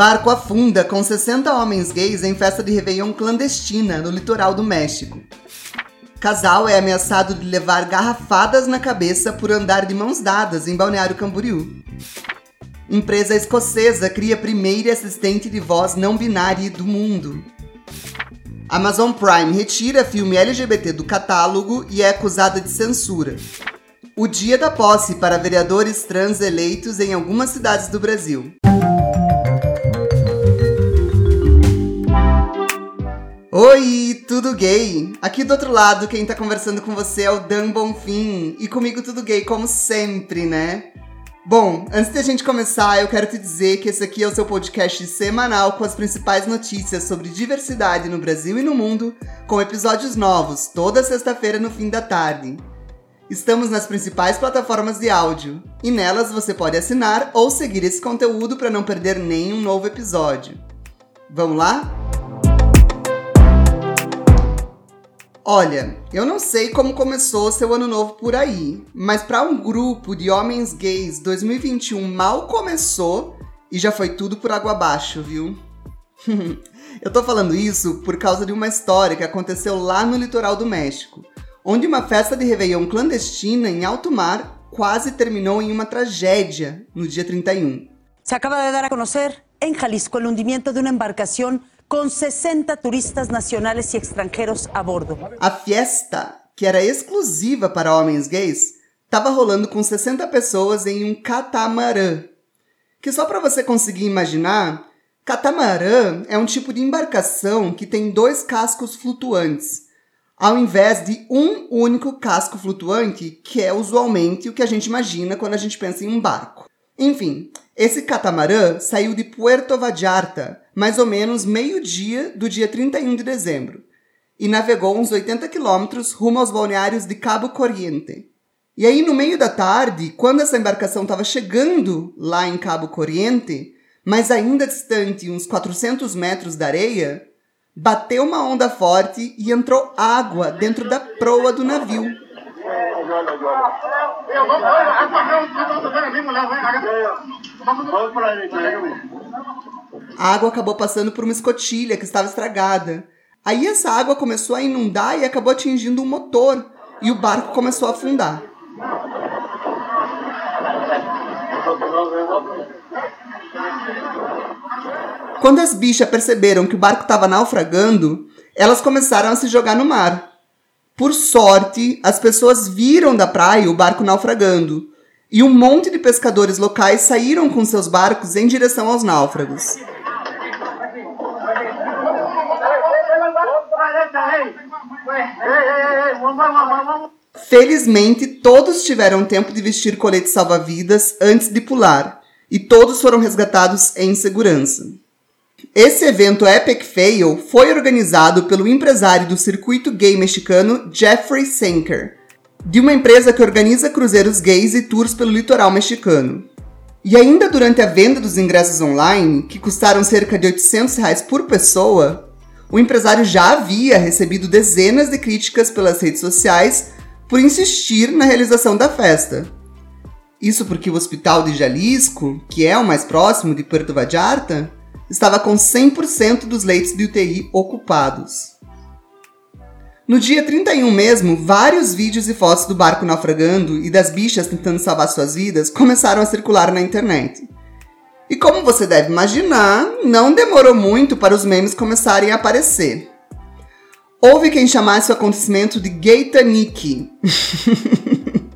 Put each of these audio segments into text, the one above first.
Barco afunda com 60 homens gays em festa de Réveillon clandestina no litoral do México. Casal é ameaçado de levar garrafadas na cabeça por andar de mãos dadas em Balneário Camboriú. Empresa escocesa cria primeira assistente de voz não binária do mundo. Amazon Prime retira filme LGBT do catálogo e é acusada de censura. O dia da posse para vereadores trans eleitos em algumas cidades do Brasil. Oi, tudo gay? Aqui do outro lado, quem tá conversando com você é o Dan Bonfim. E comigo tudo gay, como sempre, né? Bom, antes de a gente começar, eu quero te dizer que esse aqui é o seu podcast semanal com as principais notícias sobre diversidade no Brasil e no mundo, com episódios novos, toda sexta-feira no fim da tarde. Estamos nas principais plataformas de áudio, e nelas você pode assinar ou seguir esse conteúdo para não perder nenhum novo episódio. Vamos lá? Olha, eu não sei como começou seu ano novo por aí, mas para um grupo de homens gays, 2021 mal começou e já foi tudo por água abaixo, viu? eu tô falando isso por causa de uma história que aconteceu lá no litoral do México, onde uma festa de Réveillon clandestina em alto mar quase terminou em uma tragédia no dia 31. Se acaba de dar a conhecer em Jalisco o hundimiento de uma embarcação com 60 turistas nacionais e estrangeiros a bordo. A fiesta, que era exclusiva para homens gays, estava rolando com 60 pessoas em um catamarã. Que só para você conseguir imaginar, catamarã é um tipo de embarcação que tem dois cascos flutuantes, ao invés de um único casco flutuante, que é usualmente o que a gente imagina quando a gente pensa em um barco. Enfim, esse catamarã saiu de Puerto Vallarta, mais ou menos meio-dia do dia 31 de dezembro, e navegou uns 80 quilômetros rumo aos balneários de Cabo Corriente. E aí, no meio da tarde, quando essa embarcação estava chegando lá em Cabo Corriente, mas ainda distante uns 400 metros da areia, bateu uma onda forte e entrou água dentro da proa do navio. A água acabou passando por uma escotilha que estava estragada. Aí essa água começou a inundar e acabou atingindo o um motor, e o barco começou a afundar. Quando as bichas perceberam que o barco estava naufragando, elas começaram a se jogar no mar. Por sorte, as pessoas viram da praia o barco naufragando, e um monte de pescadores locais saíram com seus barcos em direção aos náufragos. Felizmente, todos tiveram tempo de vestir colete salva-vidas antes de pular, e todos foram resgatados em segurança. Esse evento Epic Fail foi organizado pelo empresário do circuito gay mexicano Jeffrey Senker, de uma empresa que organiza cruzeiros gays e tours pelo litoral mexicano. E ainda durante a venda dos ingressos online, que custaram cerca de 800 reais por pessoa, o empresário já havia recebido dezenas de críticas pelas redes sociais por insistir na realização da festa. Isso porque o hospital de Jalisco, que é o mais próximo de Puerto Vallarta, estava com 100% dos leitos de UTI ocupados. No dia 31 mesmo, vários vídeos e fotos do barco naufragando e das bichas tentando salvar suas vidas começaram a circular na internet. E como você deve imaginar, não demorou muito para os memes começarem a aparecer. Houve quem chamasse o acontecimento de Gaitanic.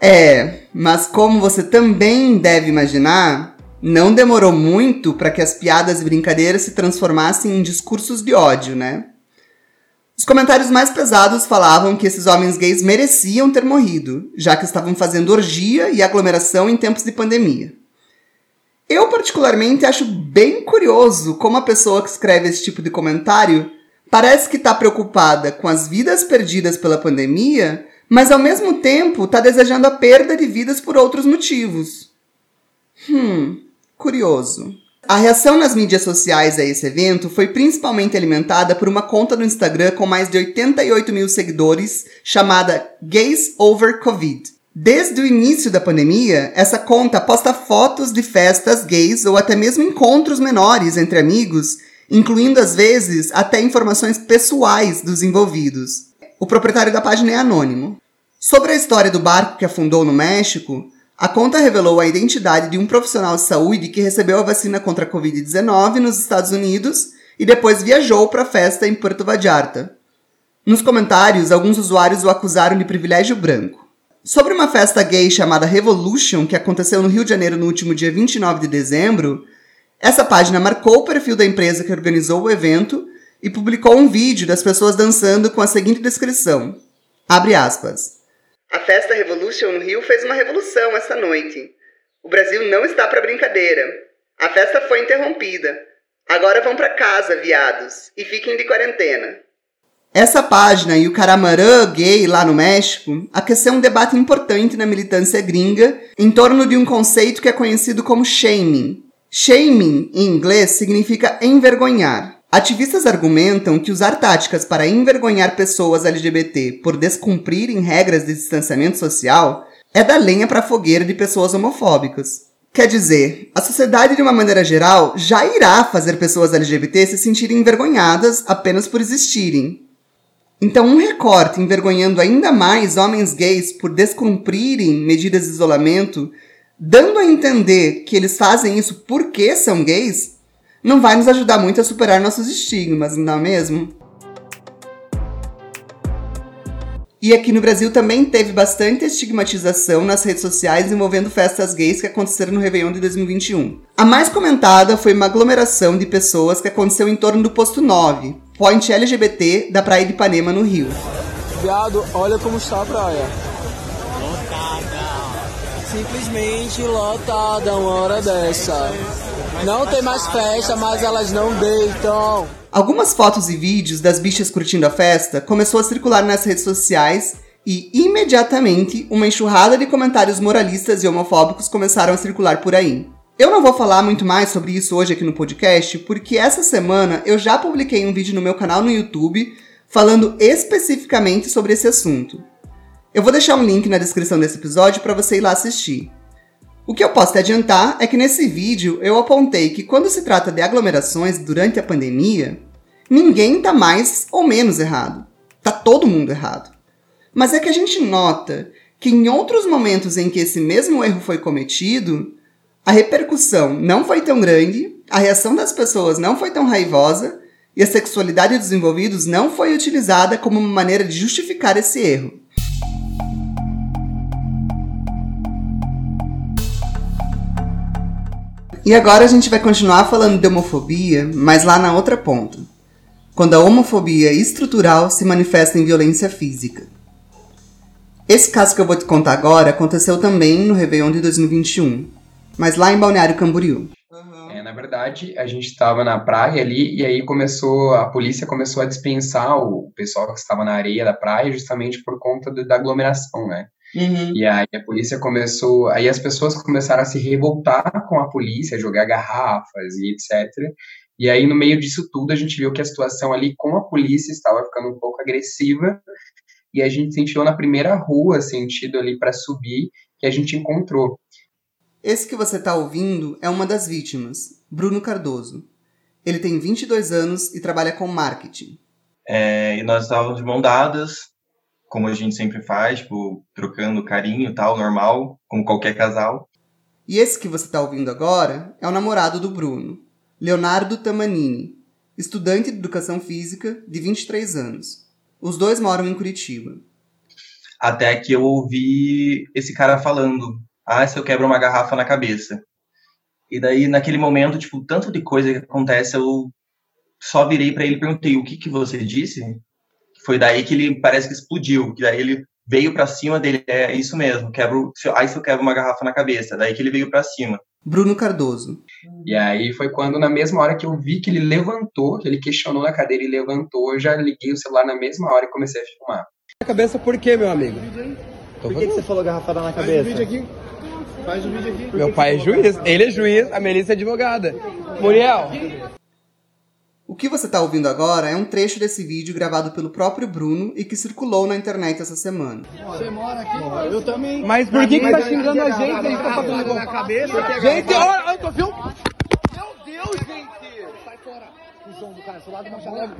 é, mas como você também deve imaginar, não demorou muito para que as piadas e brincadeiras se transformassem em discursos de ódio, né? Os comentários mais pesados falavam que esses homens gays mereciam ter morrido, já que estavam fazendo orgia e aglomeração em tempos de pandemia. Eu, particularmente, acho bem curioso como a pessoa que escreve esse tipo de comentário parece que está preocupada com as vidas perdidas pela pandemia, mas ao mesmo tempo está desejando a perda de vidas por outros motivos. Hum, curioso. A reação nas mídias sociais a esse evento foi principalmente alimentada por uma conta no Instagram com mais de 88 mil seguidores chamada Gays Over Covid. Desde o início da pandemia, essa conta posta fotos de festas gays ou até mesmo encontros menores entre amigos, incluindo às vezes até informações pessoais dos envolvidos. O proprietário da página é anônimo. Sobre a história do barco que afundou no México, a conta revelou a identidade de um profissional de saúde que recebeu a vacina contra a Covid-19 nos Estados Unidos e depois viajou para a festa em Puerto Vallarta. Nos comentários, alguns usuários o acusaram de privilégio branco. Sobre uma festa gay chamada Revolution, que aconteceu no Rio de Janeiro no último dia 29 de dezembro, essa página marcou o perfil da empresa que organizou o evento e publicou um vídeo das pessoas dançando com a seguinte descrição: Abre aspas. A festa Revolution no Rio fez uma revolução essa noite. O Brasil não está para brincadeira. A festa foi interrompida. Agora vão para casa, viados, e fiquem de quarentena. Essa página e o caramarã gay lá no México aqueceu um debate importante na militância gringa em torno de um conceito que é conhecido como shaming. Shaming, em inglês, significa envergonhar. Ativistas argumentam que usar táticas para envergonhar pessoas LGBT por descumprirem regras de distanciamento social é dar lenha para a fogueira de pessoas homofóbicas. Quer dizer, a sociedade de uma maneira geral já irá fazer pessoas LGBT se sentirem envergonhadas apenas por existirem. Então, um recorte envergonhando ainda mais homens gays por descumprirem medidas de isolamento, dando a entender que eles fazem isso porque são gays, não vai nos ajudar muito a superar nossos estigmas, não é mesmo? E aqui no Brasil também teve bastante estigmatização nas redes sociais envolvendo festas gays que aconteceram no Réveillon de 2021. A mais comentada foi uma aglomeração de pessoas que aconteceu em torno do posto 9, point LGBT da Praia de Ipanema, no Rio. Viado, olha como está a praia. Lotada. Simplesmente lotada uma hora dessa. Não tem mais festa, mas elas não deitam. Algumas fotos e vídeos das bichas curtindo a festa começou a circular nas redes sociais e imediatamente uma enxurrada de comentários moralistas e homofóbicos começaram a circular por aí. Eu não vou falar muito mais sobre isso hoje aqui no podcast, porque essa semana eu já publiquei um vídeo no meu canal no YouTube falando especificamente sobre esse assunto. Eu vou deixar um link na descrição desse episódio para você ir lá assistir. O que eu posso te adiantar é que nesse vídeo eu apontei que quando se trata de aglomerações durante a pandemia, ninguém está mais ou menos errado. Tá todo mundo errado. Mas é que a gente nota que em outros momentos em que esse mesmo erro foi cometido, a repercussão não foi tão grande, a reação das pessoas não foi tão raivosa e a sexualidade dos envolvidos não foi utilizada como uma maneira de justificar esse erro. E agora a gente vai continuar falando de homofobia, mas lá na outra ponta. Quando a homofobia estrutural se manifesta em violência física. Esse caso que eu vou te contar agora aconteceu também no Réveillon de 2021, mas lá em Balneário Camboriú. É, na verdade, a gente estava na praia ali e aí começou, a polícia começou a dispensar o pessoal que estava na areia da praia justamente por conta do, da aglomeração, né? Uhum. E aí a polícia começou, aí as pessoas começaram a se revoltar com a polícia, jogar garrafas e etc. E aí no meio disso tudo a gente viu que a situação ali com a polícia estava ficando um pouco agressiva e a gente sentiu na primeira rua, sentido ali para subir, que a gente encontrou. Esse que você está ouvindo é uma das vítimas, Bruno Cardoso. Ele tem 22 anos e trabalha com marketing. É, e nós estávamos de mão dadas, como a gente sempre faz, tipo, trocando carinho tal, normal, como qualquer casal. E esse que você está ouvindo agora é o namorado do Bruno, Leonardo Tamanini, estudante de educação física de 23 anos. Os dois moram em Curitiba. Até que eu ouvi esse cara falando: Ah, se eu quebro uma garrafa na cabeça. E daí, naquele momento, tipo, tanto de coisa que acontece, eu só virei para ele e perguntei: O que, que você disse? Foi daí que ele parece que explodiu, que daí ele veio para cima dele, é isso mesmo, quebro, aí se eu quebro uma garrafa na cabeça, daí que ele veio para cima. Bruno Cardoso. E aí foi quando, na mesma hora que eu vi que ele levantou, que ele questionou na cadeira e levantou, eu já liguei o celular na mesma hora e comecei a filmar. Na cabeça por quê, meu amigo? Por que, que você falou garrafada na cabeça? Faz um vídeo aqui. Faz um vídeo aqui. Meu pai é juiz, ele é juiz, a Melissa é advogada. Muriel, O que você está ouvindo agora é um trecho desse vídeo gravado pelo próprio Bruno e que circulou na internet essa semana. Você mora aqui? Eu também. Mas por que, que tá xingando a gente? A gente tá fazendo na cabeça. Gente, olha, eu tô vendo. Meu Deus, gente! Sai fora. Cusão do cara, seu lado machado.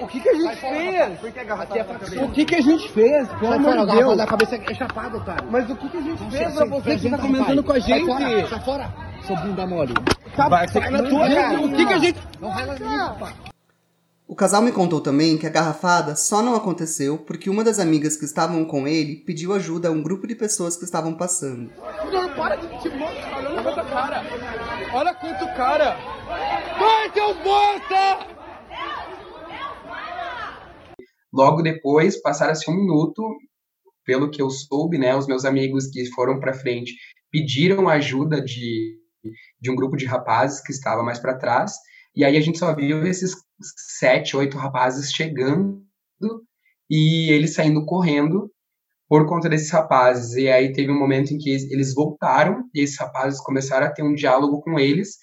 O que que a gente fez? Por que a O que que a gente fez? Pelo amor de Deus. A cabeça é chapada, cara. Mas o que que a gente fez pra você que tá comentando com a gente? Sai fora, seu bunda mole. Tá, vai, na tua cara. O que que a gente... Não vai lá O casal me contou também que a garrafada só não aconteceu porque uma das amigas que estavam com ele pediu ajuda a um grupo de pessoas que estavam passando. Não, para de te olha quanto cara. Olha quanto cara. Vai, seus bosta! Logo depois, passaram-se um minuto, pelo que eu soube, né, os meus amigos que foram para frente pediram ajuda de, de um grupo de rapazes que estava mais para trás, e aí a gente só viu esses sete, oito rapazes chegando e eles saindo correndo por conta desses rapazes. E aí teve um momento em que eles voltaram e esses rapazes começaram a ter um diálogo com eles.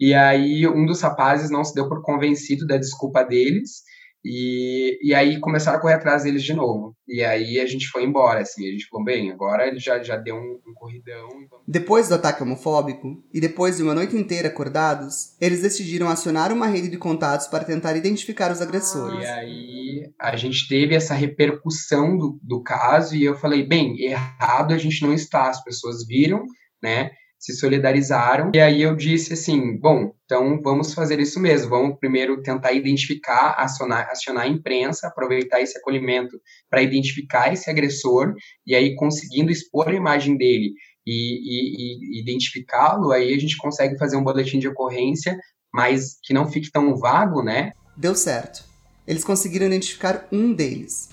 E aí um dos rapazes não se deu por convencido da desculpa deles e, e aí começaram a correr atrás deles de novo. E aí a gente foi embora, assim. A gente falou, bem, agora ele já, já deu um, um corridão. Depois do ataque homofóbico, e depois de uma noite inteira acordados, eles decidiram acionar uma rede de contatos para tentar identificar os agressores. E aí a gente teve essa repercussão do, do caso, e eu falei, bem, errado a gente não está. As pessoas viram, né? Se solidarizaram. E aí eu disse assim: bom, então vamos fazer isso mesmo. Vamos primeiro tentar identificar, acionar, acionar a imprensa, aproveitar esse acolhimento para identificar esse agressor e aí conseguindo expor a imagem dele e, e, e identificá-lo, aí a gente consegue fazer um boletim de ocorrência, mas que não fique tão vago, né? Deu certo. Eles conseguiram identificar um deles.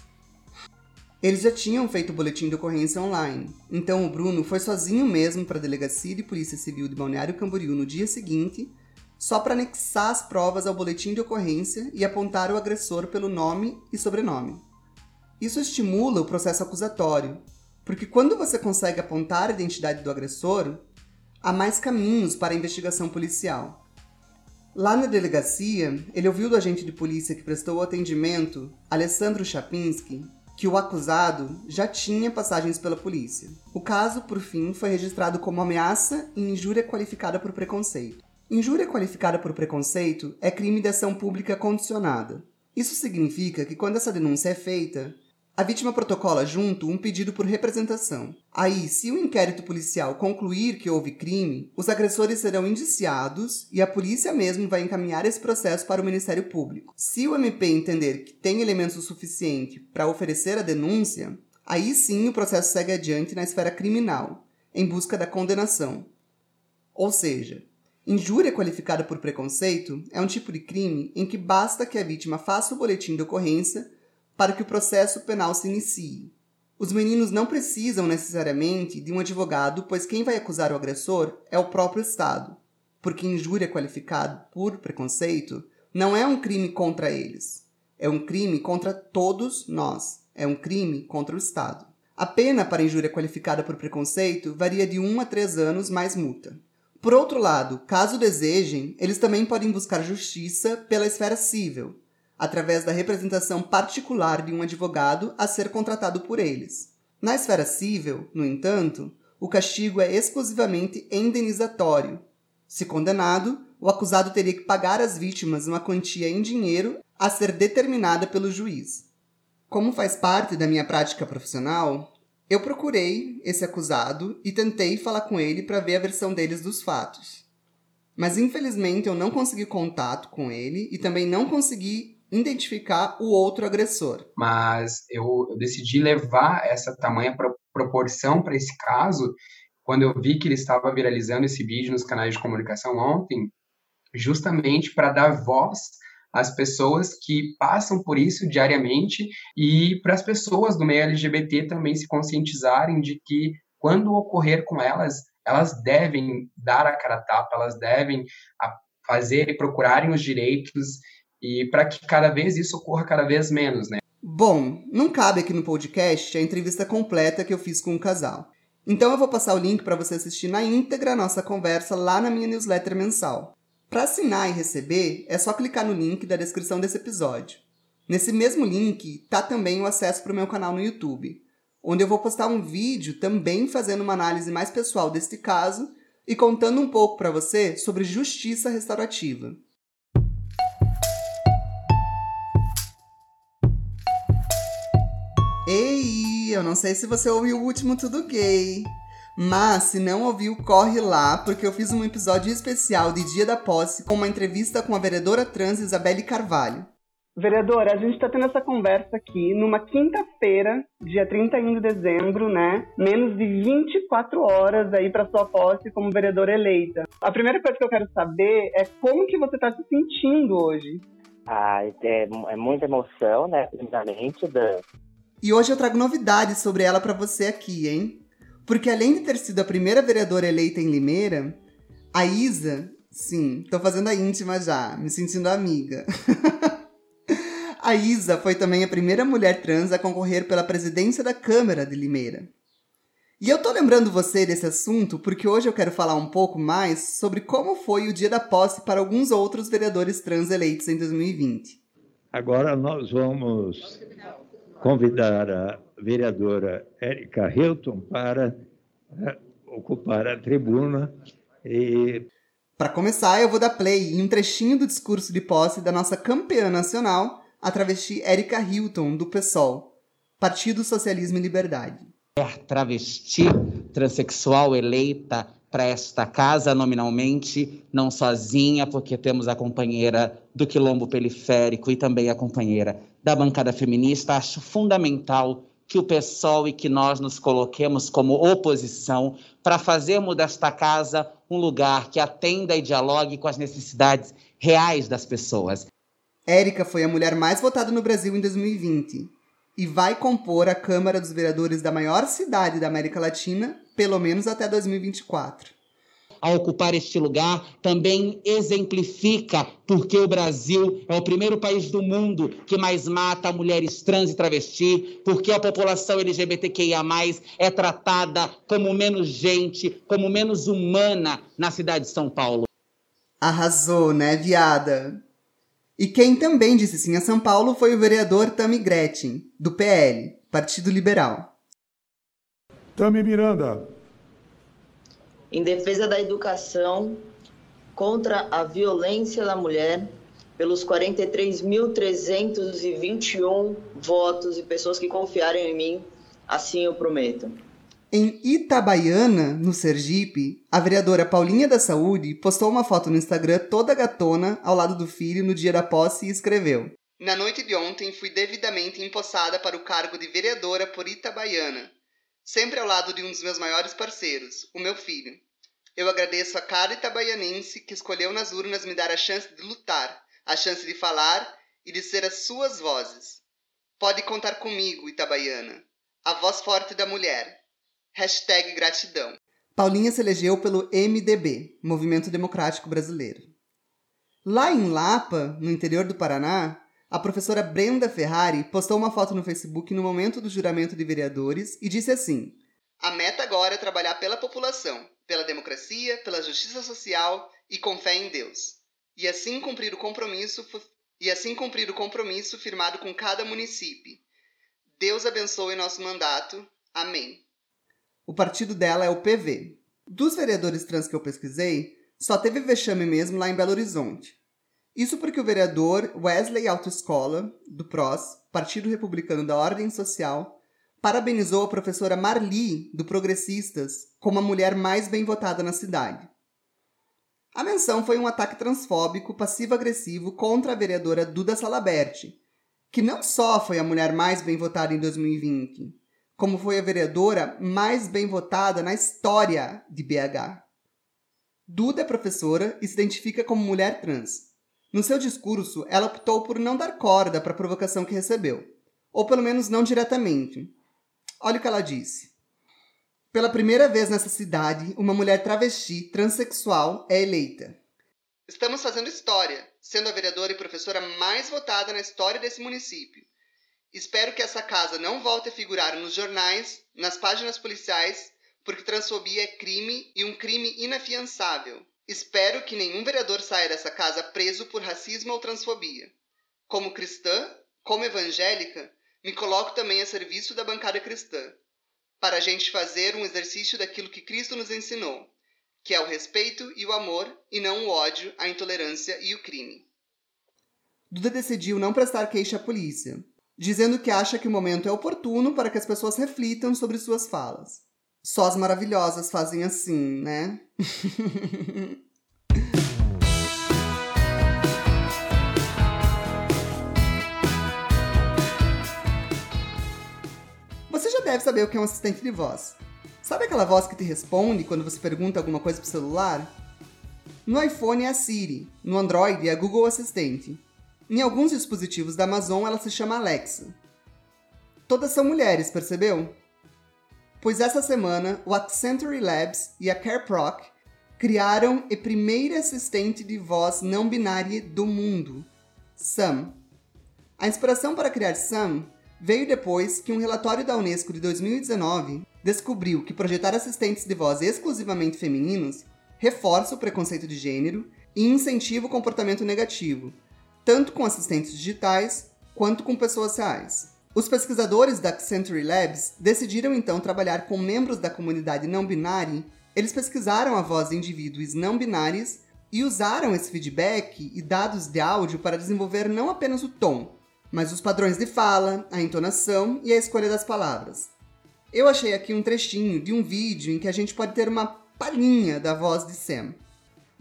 Eles já tinham feito o boletim de ocorrência online, então o Bruno foi sozinho mesmo para a Delegacia de Polícia Civil de Balneário Camboriú no dia seguinte, só para anexar as provas ao boletim de ocorrência e apontar o agressor pelo nome e sobrenome. Isso estimula o processo acusatório, porque quando você consegue apontar a identidade do agressor, há mais caminhos para a investigação policial. Lá na delegacia, ele ouviu do agente de polícia que prestou o atendimento, Alessandro Chapinski, que o acusado já tinha passagens pela polícia. O caso, por fim, foi registrado como ameaça e injúria qualificada por preconceito. Injúria qualificada por preconceito é crime de ação pública condicionada. Isso significa que quando essa denúncia é feita, a vítima protocola junto um pedido por representação. Aí, se o inquérito policial concluir que houve crime, os agressores serão indiciados e a polícia mesmo vai encaminhar esse processo para o Ministério Público. Se o MP entender que tem elementos suficientes para oferecer a denúncia, aí sim o processo segue adiante na esfera criminal, em busca da condenação. Ou seja, injúria qualificada por preconceito é um tipo de crime em que basta que a vítima faça o boletim de ocorrência para que o processo penal se inicie. Os meninos não precisam necessariamente de um advogado, pois quem vai acusar o agressor é o próprio Estado, porque injúria qualificada por preconceito não é um crime contra eles, é um crime contra todos nós, é um crime contra o Estado. A pena para injúria qualificada por preconceito varia de 1 a 3 anos mais multa. Por outro lado, caso desejem, eles também podem buscar justiça pela esfera civil, através da representação particular de um advogado a ser contratado por eles. Na esfera civil, no entanto, o castigo é exclusivamente indenizatório. Se condenado, o acusado teria que pagar às vítimas uma quantia em dinheiro a ser determinada pelo juiz. Como faz parte da minha prática profissional, eu procurei esse acusado e tentei falar com ele para ver a versão deles dos fatos. Mas infelizmente eu não consegui contato com ele e também não consegui identificar o outro agressor. Mas eu, eu decidi levar essa tamanha pro, proporção para esse caso quando eu vi que ele estava viralizando esse vídeo nos canais de comunicação ontem, justamente para dar voz às pessoas que passam por isso diariamente e para as pessoas do meio LGBT também se conscientizarem de que quando ocorrer com elas, elas devem dar a cara a tapa, elas devem fazer e procurarem os direitos e para que cada vez isso ocorra cada vez menos, né? Bom, não cabe aqui no podcast a entrevista completa que eu fiz com o casal. Então eu vou passar o link para você assistir na íntegra a nossa conversa lá na minha newsletter mensal. Para assinar e receber, é só clicar no link da descrição desse episódio. Nesse mesmo link tá também o acesso para o meu canal no YouTube, onde eu vou postar um vídeo também fazendo uma análise mais pessoal deste caso e contando um pouco para você sobre justiça restaurativa. Eu não sei se você ouviu o último Tudo Gay. Mas, se não ouviu, corre lá, porque eu fiz um episódio especial de Dia da Posse com uma entrevista com a vereadora trans Isabelle Carvalho. Vereadora, a gente está tendo essa conversa aqui numa quinta-feira, dia 31 de dezembro, né? Menos de 24 horas aí para sua posse como vereadora eleita. A primeira coisa que eu quero saber é como que você está se sentindo hoje. Ah, é, é muita emoção, né? Primeiramente, Dan. E hoje eu trago novidades sobre ela para você aqui, hein? Porque além de ter sido a primeira vereadora eleita em Limeira, a Isa, sim, tô fazendo a íntima já, me sentindo amiga. a Isa foi também a primeira mulher trans a concorrer pela presidência da Câmara de Limeira. E eu tô lembrando você desse assunto porque hoje eu quero falar um pouco mais sobre como foi o dia da posse para alguns outros vereadores trans eleitos em 2020. Agora nós vamos convidar a vereadora Érica Hilton para uh, ocupar a tribuna e para começar, eu vou dar play em um trechinho do discurso de posse da nossa campeã nacional, a travesti Érica Hilton, do PSOL, Partido Socialismo e Liberdade. É travesti transexual eleita para esta casa nominalmente, não sozinha, porque temos a companheira do Quilombo Periférico e também a companheira da bancada feminista. Acho fundamental que o PSOL e que nós nos coloquemos como oposição para fazermos desta casa um lugar que atenda e dialogue com as necessidades reais das pessoas. Érica foi a mulher mais votada no Brasil em 2020 e vai compor a Câmara dos Vereadores da maior cidade da América Latina, pelo menos até 2024 a ocupar este lugar também exemplifica porque o Brasil é o primeiro país do mundo que mais mata mulheres trans e travesti, porque a população LGBTQIA+, é tratada como menos gente, como menos humana na cidade de São Paulo. Arrasou, né, viada? E quem também disse sim a São Paulo foi o vereador Tami Gretchen, do PL, Partido Liberal. Tami Miranda, em defesa da educação, contra a violência da mulher, pelos 43.321 votos e pessoas que confiaram em mim, assim eu prometo. Em Itabaiana, no Sergipe, a vereadora Paulinha da Saúde postou uma foto no Instagram toda gatona ao lado do filho no dia da posse e escreveu: Na noite de ontem fui devidamente empossada para o cargo de vereadora por Itabaiana sempre ao lado de um dos meus maiores parceiros, o meu filho. Eu agradeço a cada itabaianense que escolheu nas urnas me dar a chance de lutar, a chance de falar e de ser as suas vozes. Pode contar comigo, Itabaiana, a voz forte da mulher. Hashtag gratidão. Paulinha se elegeu pelo MDB, Movimento Democrático Brasileiro. Lá em Lapa, no interior do Paraná, a professora Brenda Ferrari postou uma foto no Facebook no momento do juramento de vereadores e disse assim: A meta agora é trabalhar pela população, pela democracia, pela justiça social e com fé em Deus. E assim cumprir o compromisso e assim cumprir o compromisso firmado com cada município. Deus abençoe nosso mandato. Amém. O partido dela é o PV. Dos vereadores trans que eu pesquisei, só teve vexame mesmo lá em Belo Horizonte. Isso porque o vereador Wesley Autoescola, do PROS, Partido Republicano da Ordem Social, parabenizou a professora Marli, do Progressistas, como a mulher mais bem votada na cidade. A menção foi um ataque transfóbico passivo-agressivo contra a vereadora Duda Salaberti, que não só foi a mulher mais bem votada em 2020, como foi a vereadora mais bem votada na história de BH. Duda é professora e se identifica como mulher trans. No seu discurso, ela optou por não dar corda para a provocação que recebeu, ou pelo menos não diretamente. Olha o que ela disse. Pela primeira vez nessa cidade, uma mulher travesti transexual é eleita. Estamos fazendo história, sendo a vereadora e professora mais votada na história desse município. Espero que essa casa não volte a figurar nos jornais, nas páginas policiais, porque transfobia é crime e um crime inafiançável. Espero que nenhum vereador saia dessa casa preso por racismo ou transfobia. Como cristã, como evangélica, me coloco também a serviço da bancada cristã, para a gente fazer um exercício daquilo que Cristo nos ensinou, que é o respeito e o amor, e não o ódio, a intolerância e o crime. Duda decidiu não prestar queixa à polícia, dizendo que acha que o momento é oportuno para que as pessoas reflitam sobre suas falas. Só as maravilhosas fazem assim, né? Você já deve saber o que é um assistente de voz. Sabe aquela voz que te responde quando você pergunta alguma coisa pro celular? No iPhone é a Siri, no Android é a Google Assistente. Em alguns dispositivos da Amazon ela se chama Alexa. Todas são mulheres, percebeu? Pois essa semana o Accenture Labs e a CareProc criaram a primeira assistente de voz não binária do mundo, Sam. A inspiração para criar Sam veio depois que um relatório da Unesco de 2019 descobriu que projetar assistentes de voz exclusivamente femininos reforça o preconceito de gênero e incentiva o comportamento negativo, tanto com assistentes digitais quanto com pessoas reais. Os pesquisadores da Accenture Labs decidiram então trabalhar com membros da comunidade não binária. Eles pesquisaram a voz de indivíduos não binários e usaram esse feedback e dados de áudio para desenvolver não apenas o tom, mas os padrões de fala, a entonação e a escolha das palavras. Eu achei aqui um trechinho de um vídeo em que a gente pode ter uma palhinha da voz de Sam.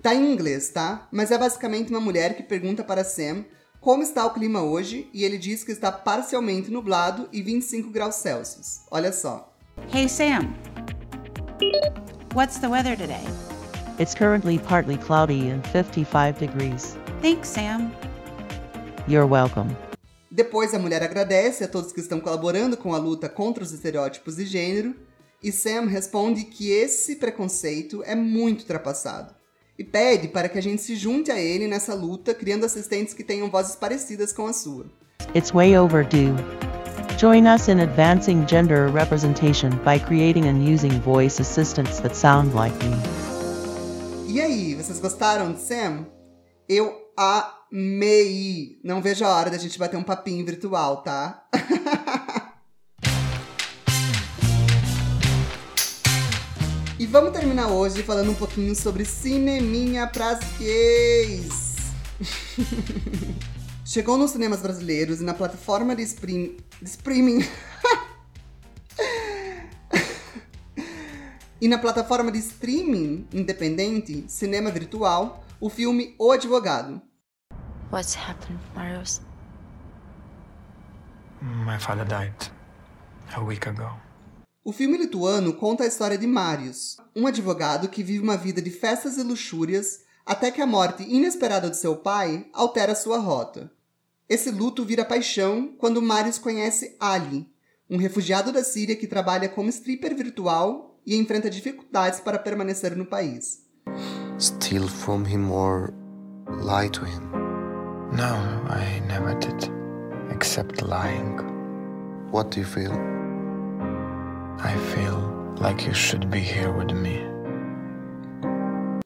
Tá em inglês, tá? Mas é basicamente uma mulher que pergunta para Sam como está o clima hoje e ele diz que está parcialmente nublado e 25 graus Celsius. Olha só. Hey Sam. What's the weather today? It's currently partly cloudy and 55 degrees. Thanks, Sam. You're welcome. Depois a mulher agradece a todos que estão colaborando com a luta contra os estereótipos de gênero, e Sam responde que esse preconceito é muito ultrapassado e pede para que a gente se junte a ele nessa luta, criando assistentes que tenham vozes parecidas com a sua. It's way overdue. Join us in advancing gender representation by creating and using voice assistants that sound like me. E aí, vocês gostaram de Sam? Eu amei! Não vejo a hora da gente bater um papinho virtual, tá? vamos terminar hoje falando um pouquinho sobre cineminha pras gays. Chegou nos cinemas brasileiros e na plataforma de, stream... de streaming. e na plataforma de streaming independente, cinema virtual, o filme O Advogado. What's happened, Marius? My father died a week ago. O filme lituano conta a história de Marius, um advogado que vive uma vida de festas e luxúrias até que a morte inesperada de seu pai altera sua rota. Esse luto vira paixão quando Marius conhece Ali, um refugiado da Síria que trabalha como stripper virtual e enfrenta dificuldades para permanecer no país. steal from him or lie to him? No, I never did. Except lying. What do you feel? I feel like you should be here with me.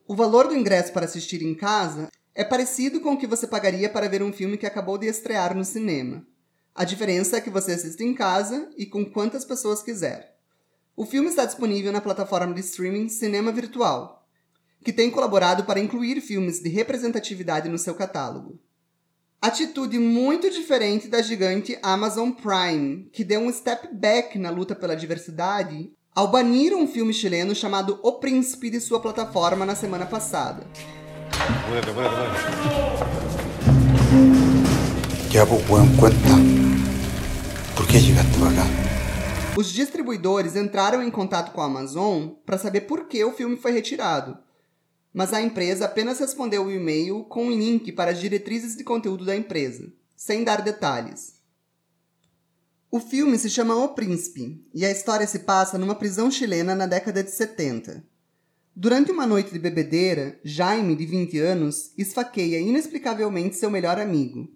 O valor do ingresso para assistir em casa é parecido com o que você pagaria para ver um filme que acabou de estrear no cinema. A diferença é que você assiste em casa e com quantas pessoas quiser. O filme está disponível na plataforma de streaming Cinema Virtual, que tem colaborado para incluir filmes de representatividade no seu catálogo. Atitude muito diferente da gigante Amazon Prime, que deu um step back na luta pela diversidade ao banir um filme chileno chamado O Príncipe de sua plataforma na semana passada. Cuenta. ¿Por para acá? Os distribuidores entraram em contato com a Amazon para saber por que o filme foi retirado, mas a empresa apenas respondeu o e-mail com um link para as diretrizes de conteúdo da empresa, sem dar detalhes. O filme se chama O Príncipe e a história se passa numa prisão chilena na década de 70. Durante uma noite de bebedeira, Jaime, de 20 anos, esfaqueia inexplicavelmente seu melhor amigo.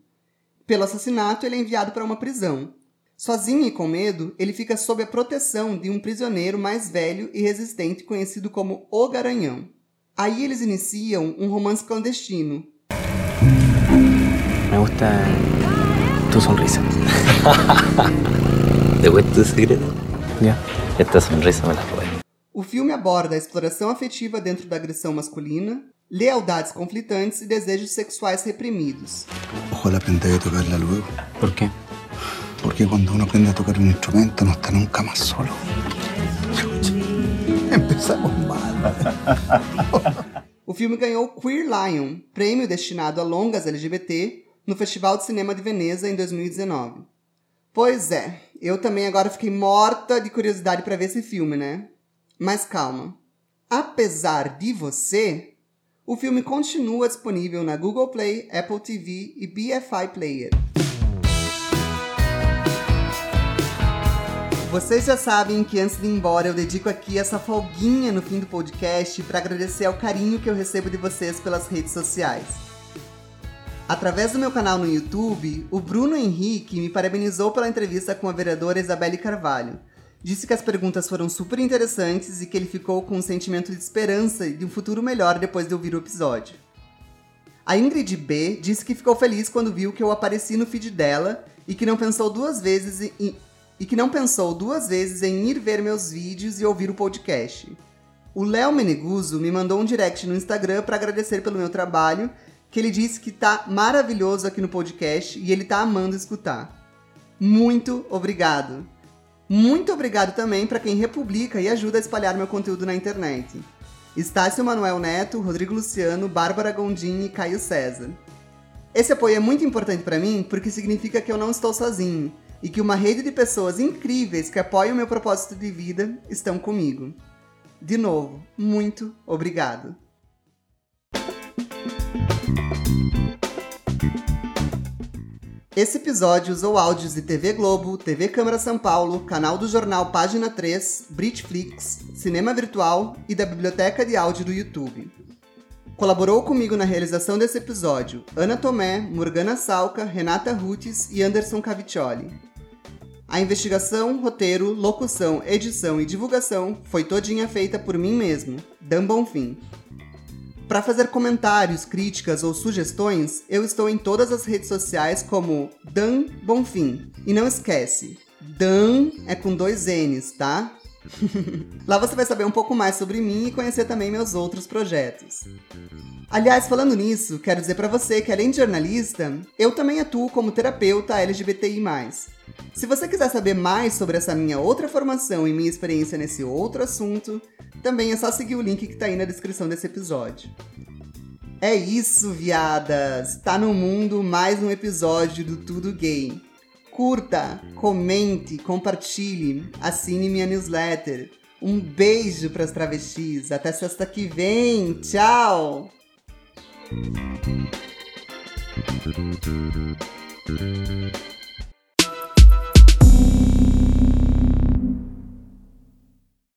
Pelo assassinato, ele é enviado para uma prisão. Sozinho e com medo, ele fica sob a proteção de um prisioneiro mais velho e resistente conhecido como O Garanhão. Aí eles iniciam um romance clandestino. Me gusta tu sonrisa. ¿Te cuento segredo? Ya. Esta sonrisa me la roba. O filme aborda a exploração afetiva dentro da agressão masculina, lealdades conflitantes e desejos sexuais reprimidos. Ojalá aprender a tocarla luego. ¿Por qué? Porque cuando uno aprende a tocar un instrumento no está nunca más solo. Mal. o filme ganhou o Queer Lion, prêmio destinado a longas LGBT, no Festival de Cinema de Veneza em 2019. Pois é, eu também agora fiquei morta de curiosidade para ver esse filme, né? Mas calma. Apesar de você, o filme continua disponível na Google Play, Apple TV e BFI Player. Vocês já sabem que antes de ir embora eu dedico aqui essa folguinha no fim do podcast para agradecer ao carinho que eu recebo de vocês pelas redes sociais. Através do meu canal no YouTube, o Bruno Henrique me parabenizou pela entrevista com a vereadora Isabelle Carvalho. Disse que as perguntas foram super interessantes e que ele ficou com um sentimento de esperança e de um futuro melhor depois de ouvir o episódio. A Ingrid B disse que ficou feliz quando viu que eu apareci no feed dela e que não pensou duas vezes em, e que não pensou duas vezes em ir ver meus vídeos e ouvir o podcast. O Léo Meneguso me mandou um direct no Instagram para agradecer pelo meu trabalho, que ele disse que tá maravilhoso aqui no podcast e ele tá amando escutar. Muito obrigado! Muito obrigado também para quem republica e ajuda a espalhar meu conteúdo na internet. Estácio Manuel Neto, Rodrigo Luciano, Bárbara Gondim e Caio César. Esse apoio é muito importante para mim porque significa que eu não estou sozinho e que uma rede de pessoas incríveis que apoiam meu propósito de vida estão comigo. De novo, muito obrigado. Esse episódio usou áudios de TV Globo, TV Câmara São Paulo, canal do jornal Página 3, Britflix, Cinema Virtual e da Biblioteca de Áudio do YouTube. Colaborou comigo na realização desse episódio Ana Tomé, Morgana Salca, Renata Rutes e Anderson Caviccioli. A investigação, roteiro, locução, edição e divulgação foi todinha feita por mim mesmo, Dan Bonfim. Para fazer comentários, críticas ou sugestões, eu estou em todas as redes sociais como Dan Bonfim. E não esquece, Dan é com dois N's, tá? Lá você vai saber um pouco mais sobre mim e conhecer também meus outros projetos. Aliás, falando nisso, quero dizer para você que além de jornalista, eu também atuo como terapeuta LGBTI+. Se você quiser saber mais sobre essa minha outra formação e minha experiência nesse outro assunto, também é só seguir o link que tá aí na descrição desse episódio. É isso, viadas! Tá no mundo mais um episódio do Tudo Gay. Curta, comente, compartilhe, assine minha newsletter. Um beijo para travestis. Até sexta que vem. Tchau!